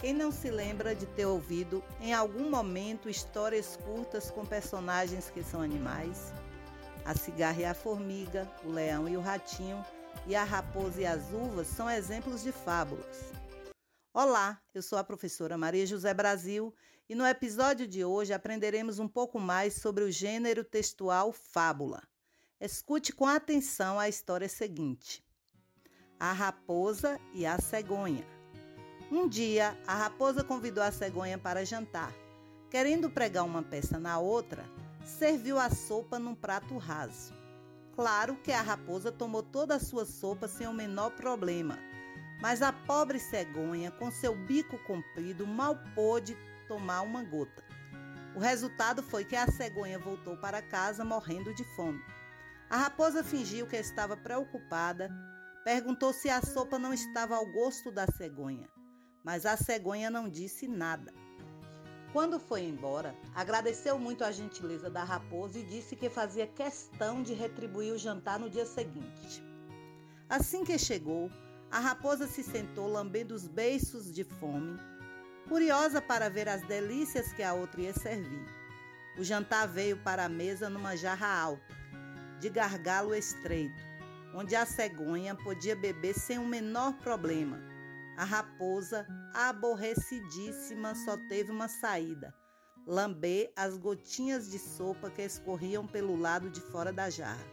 Quem não se lembra de ter ouvido em algum momento histórias curtas com personagens que são animais? A cigarra e a formiga, o leão e o ratinho, e a raposa e as uvas são exemplos de fábulas. Olá, eu sou a professora Maria José Brasil e no episódio de hoje aprenderemos um pouco mais sobre o gênero textual fábula. Escute com atenção a história seguinte: A raposa e a cegonha. Um dia, a raposa convidou a cegonha para jantar. Querendo pregar uma peça na outra, serviu a sopa num prato raso. Claro que a raposa tomou toda a sua sopa sem o menor problema, mas a pobre cegonha, com seu bico comprido, mal pôde tomar uma gota. O resultado foi que a cegonha voltou para casa morrendo de fome. A raposa fingiu que estava preocupada, perguntou se a sopa não estava ao gosto da cegonha mas a cegonha não disse nada. Quando foi embora, agradeceu muito a gentileza da raposa e disse que fazia questão de retribuir o jantar no dia seguinte. Assim que chegou, a raposa se sentou lambendo os beiços de fome, curiosa para ver as delícias que a outra ia servir. O jantar veio para a mesa numa jarra alta, de gargalo estreito, onde a cegonha podia beber sem o menor problema a raposa, aborrecidíssima, só teve uma saída: lamber as gotinhas de sopa que escorriam pelo lado de fora da jarra.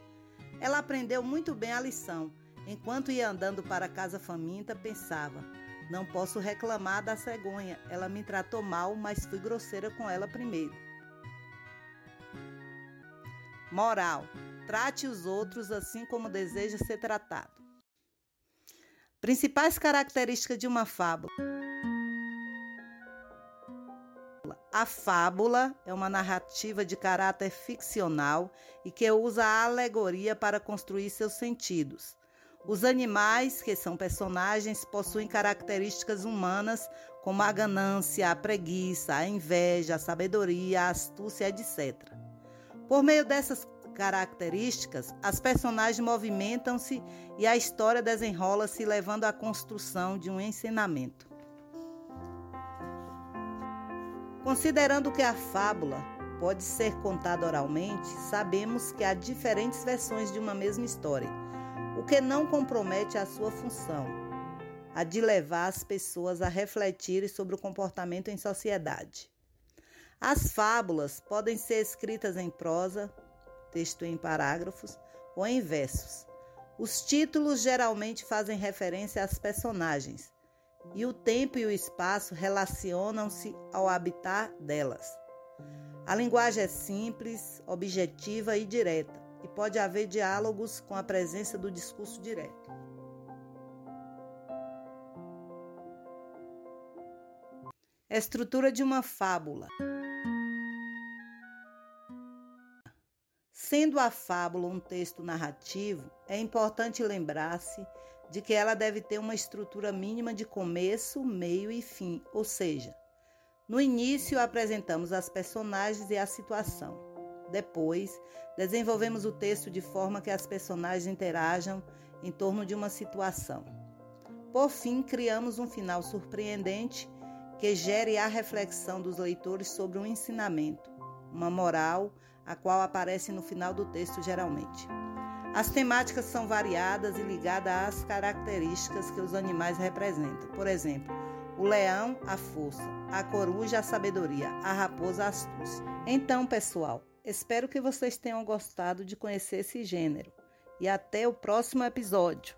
Ela aprendeu muito bem a lição. Enquanto ia andando para casa faminta, pensava: não posso reclamar da cegonha. Ela me tratou mal, mas fui grosseira com ela primeiro. Moral: trate os outros assim como deseja ser tratado. Principais características de uma fábula. A fábula é uma narrativa de caráter ficcional e que usa a alegoria para construir seus sentidos. Os animais, que são personagens, possuem características humanas como a ganância, a preguiça, a inveja, a sabedoria, a astúcia, etc. Por meio dessas características, as personagens movimentam-se e a história desenrola-se levando à construção de um ensinamento. Considerando que a fábula pode ser contada oralmente, sabemos que há diferentes versões de uma mesma história, o que não compromete a sua função, a de levar as pessoas a refletirem sobre o comportamento em sociedade. As fábulas podem ser escritas em prosa, texto em parágrafos ou em versos. Os títulos geralmente fazem referência às personagens, e o tempo e o espaço relacionam-se ao habitar delas. A linguagem é simples, objetiva e direta, e pode haver diálogos com a presença do discurso direto. Estrutura de uma fábula. Sendo a fábula um texto narrativo, é importante lembrar-se de que ela deve ter uma estrutura mínima de começo, meio e fim, ou seja, no início apresentamos as personagens e a situação. Depois, desenvolvemos o texto de forma que as personagens interajam em torno de uma situação. Por fim, criamos um final surpreendente que gere a reflexão dos leitores sobre um ensinamento, uma moral, a qual aparece no final do texto geralmente. As temáticas são variadas e ligadas às características que os animais representam. Por exemplo, o leão, a força, a coruja, a sabedoria, a raposa, a astúcia. Então, pessoal, espero que vocês tenham gostado de conhecer esse gênero e até o próximo episódio.